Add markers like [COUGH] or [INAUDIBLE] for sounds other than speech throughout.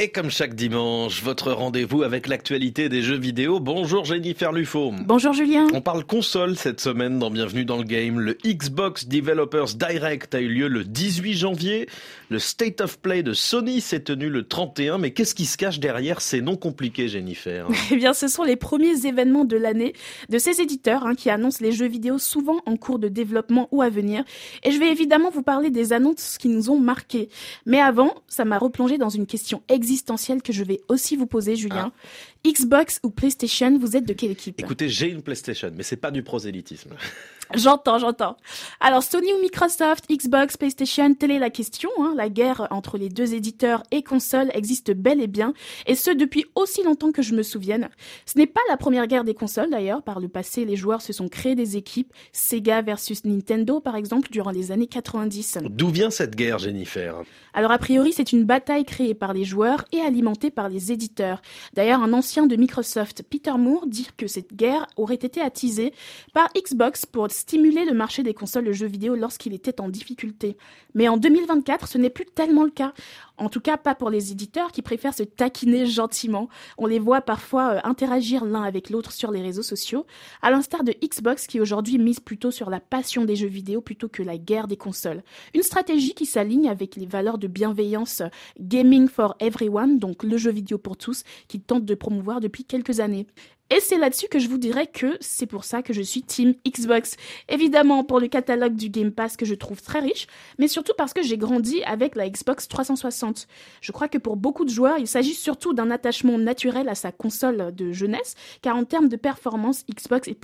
Et comme chaque dimanche, votre rendez-vous avec l'actualité des jeux vidéo. Bonjour Jennifer Lufo. Bonjour Julien. On parle console cette semaine dans Bienvenue dans le Game. Le Xbox Developers Direct a eu lieu le 18 janvier. Le State of Play de Sony s'est tenu le 31. Mais qu'est-ce qui se cache derrière ces noms compliqués, Jennifer? [LAUGHS] Eh bien, ce sont les premiers événements de l'année de ces éditeurs hein, qui annoncent les jeux vidéo souvent en cours de développement ou à venir. Et je vais évidemment vous parler des annonces qui nous ont marqués. Mais avant, ça m'a replongé dans une question existentielle que je vais aussi vous poser, Julien. Ah. Xbox ou PlayStation, vous êtes de quelle équipe? Écoutez, j'ai une PlayStation, mais c'est pas du prosélytisme. [LAUGHS] J'entends, j'entends. Alors Sony ou Microsoft, Xbox, PlayStation, telle est la question. Hein. La guerre entre les deux éditeurs et consoles existe bel et bien, et ce depuis aussi longtemps que je me souvienne. Ce n'est pas la première guerre des consoles d'ailleurs. Par le passé, les joueurs se sont créés des équipes, Sega versus Nintendo par exemple, durant les années 90. D'où vient cette guerre, Jennifer? Alors a priori, c'est une bataille créée par les joueurs et alimentée par les éditeurs. D'ailleurs, un ancien de Microsoft, Peter Moore, dit que cette guerre aurait été attisée par Xbox pour stimuler le marché des consoles de jeux vidéo lorsqu'il était en difficulté. Mais en 2024, ce n'est plus tellement le cas. En tout cas, pas pour les éditeurs qui préfèrent se taquiner gentiment. On les voit parfois euh, interagir l'un avec l'autre sur les réseaux sociaux, à l'instar de Xbox qui aujourd'hui mise plutôt sur la passion des jeux vidéo plutôt que la guerre des consoles. Une stratégie qui s'aligne avec les valeurs de bienveillance euh, Gaming for Everyone, donc le jeu vidéo pour tous, qui tente de promouvoir depuis quelques années. Et c'est là-dessus que je vous dirais que c'est pour ça que je suis Team Xbox. Évidemment pour le catalogue du Game Pass que je trouve très riche, mais surtout parce que j'ai grandi avec la Xbox 360. Je crois que pour beaucoup de joueurs, il s'agit surtout d'un attachement naturel à sa console de jeunesse, car en termes de performance, Xbox et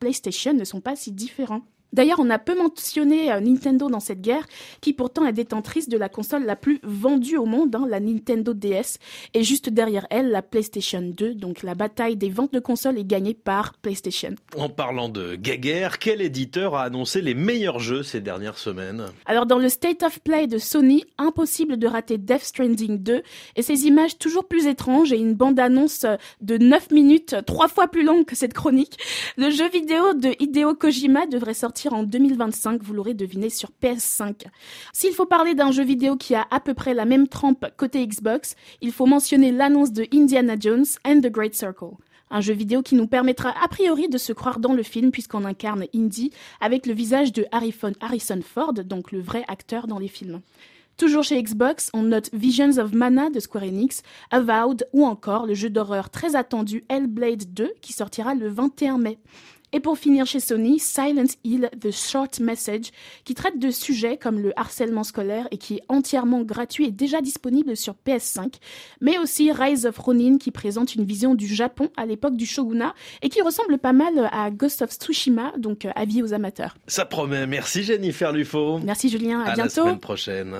PlayStation ne sont pas si différents. D'ailleurs, on a peu mentionné euh, Nintendo dans cette guerre, qui pourtant est détentrice de la console la plus vendue au monde, hein, la Nintendo DS, et juste derrière elle, la PlayStation 2. Donc la bataille des ventes de consoles est gagnée par PlayStation. En parlant de guerre, quel éditeur a annoncé les meilleurs jeux ces dernières semaines? Alors dans le State of Play de Sony, impossible de rater Death Stranding 2, et ses images toujours plus étranges et une bande-annonce de 9 minutes, trois fois plus longue que cette chronique. Le jeu vidéo de Hideo Kojima devrait sortir en 2025, vous l'aurez deviné sur PS5. S'il faut parler d'un jeu vidéo qui a à peu près la même trempe côté Xbox, il faut mentionner l'annonce de Indiana Jones and the Great Circle. Un jeu vidéo qui nous permettra a priori de se croire dans le film puisqu'on incarne Indy avec le visage de Harrison Ford, donc le vrai acteur dans les films. Toujours chez Xbox, on note Visions of Mana de Square Enix, Avowed ou encore le jeu d'horreur très attendu Hellblade 2 qui sortira le 21 mai. Et pour finir chez Sony, Silent Hill The Short Message, qui traite de sujets comme le harcèlement scolaire et qui est entièrement gratuit et déjà disponible sur PS5, mais aussi Rise of Ronin qui présente une vision du Japon à l'époque du shogunat et qui ressemble pas mal à Ghost of Tsushima, donc avis aux amateurs. Ça promet. Merci Jennifer Lufo. Merci Julien, à, à bientôt. la semaine prochaine.